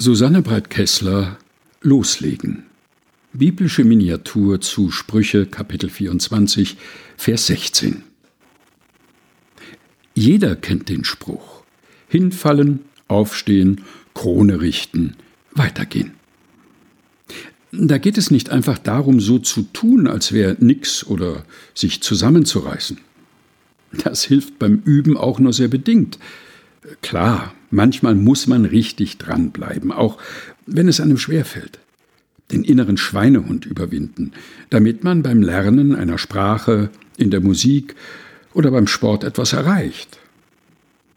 Susanne Breit-Kessler Loslegen. Biblische Miniatur zu Sprüche Kapitel 24, Vers 16. Jeder kennt den Spruch. Hinfallen, aufstehen, Krone richten, weitergehen. Da geht es nicht einfach darum, so zu tun, als wäre nix oder sich zusammenzureißen. Das hilft beim Üben auch nur sehr bedingt. Klar, manchmal muss man richtig dranbleiben, auch wenn es einem schwerfällt. Den inneren Schweinehund überwinden, damit man beim Lernen einer Sprache, in der Musik oder beim Sport etwas erreicht.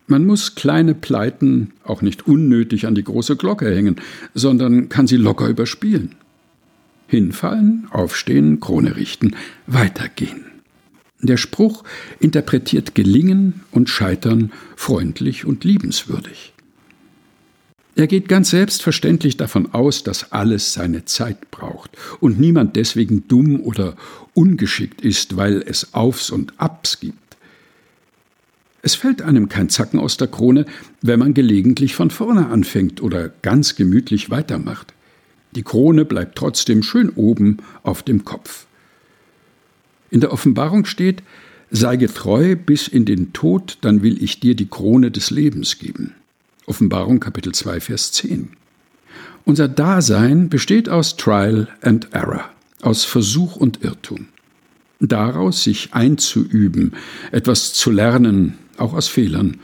Man muss kleine Pleiten auch nicht unnötig an die große Glocke hängen, sondern kann sie locker überspielen. Hinfallen, aufstehen, Krone richten, weitergehen. Der Spruch interpretiert Gelingen und Scheitern freundlich und liebenswürdig. Er geht ganz selbstverständlich davon aus, dass alles seine Zeit braucht und niemand deswegen dumm oder ungeschickt ist, weil es Aufs und Abs gibt. Es fällt einem kein Zacken aus der Krone, wenn man gelegentlich von vorne anfängt oder ganz gemütlich weitermacht. Die Krone bleibt trotzdem schön oben auf dem Kopf. In der Offenbarung steht, sei getreu bis in den Tod, dann will ich dir die Krone des Lebens geben. Offenbarung Kapitel 2, Vers 10. Unser Dasein besteht aus Trial and Error, aus Versuch und Irrtum. Daraus sich einzuüben, etwas zu lernen, auch aus Fehlern,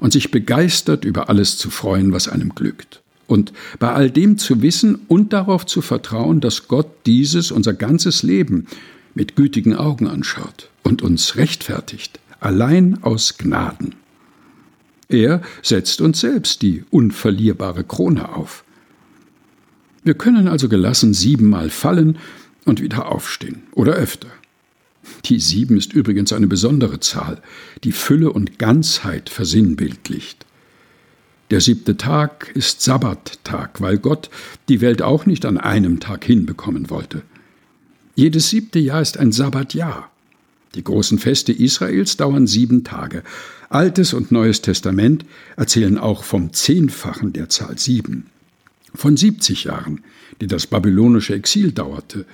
und sich begeistert über alles zu freuen, was einem glückt. Und bei all dem zu wissen und darauf zu vertrauen, dass Gott dieses, unser ganzes Leben, mit gütigen Augen anschaut und uns rechtfertigt, allein aus Gnaden. Er setzt uns selbst die unverlierbare Krone auf. Wir können also gelassen siebenmal fallen und wieder aufstehen oder öfter. Die sieben ist übrigens eine besondere Zahl, die Fülle und Ganzheit versinnbildlicht. Der siebte Tag ist Sabbattag, weil Gott die Welt auch nicht an einem Tag hinbekommen wollte. Jedes siebte Jahr ist ein Sabbatjahr. Die großen Feste Israels dauern sieben Tage. Altes und Neues Testament erzählen auch vom Zehnfachen der Zahl sieben. Von 70 Jahren, die das babylonische Exil dauerte.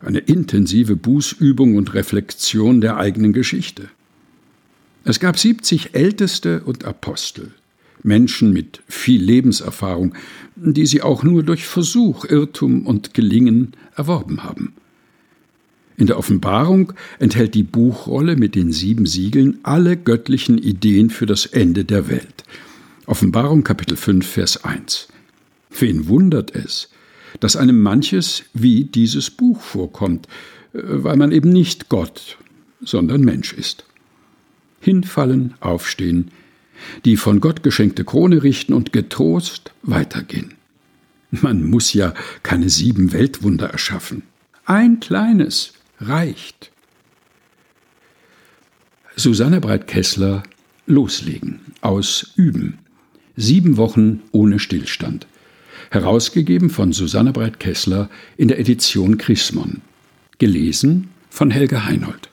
Eine intensive Bußübung und Reflexion der eigenen Geschichte. Es gab 70 Älteste und Apostel, Menschen mit viel Lebenserfahrung, die sie auch nur durch Versuch, Irrtum und Gelingen erworben haben. In der Offenbarung enthält die Buchrolle mit den sieben Siegeln alle göttlichen Ideen für das Ende der Welt. Offenbarung Kapitel 5, Vers 1. Wen wundert es, dass einem manches wie dieses Buch vorkommt, äh, weil man eben nicht Gott, sondern Mensch ist. Hinfallen, aufstehen, die von Gott geschenkte Krone richten und getrost weitergehen. Man muss ja keine sieben Weltwunder erschaffen. Ein kleines, reicht. Susanne Breit-Kessler Loslegen aus Üben. Sieben Wochen ohne Stillstand. Herausgegeben von Susanne Breit-Kessler in der Edition Chrismon. Gelesen von Helge Heinold.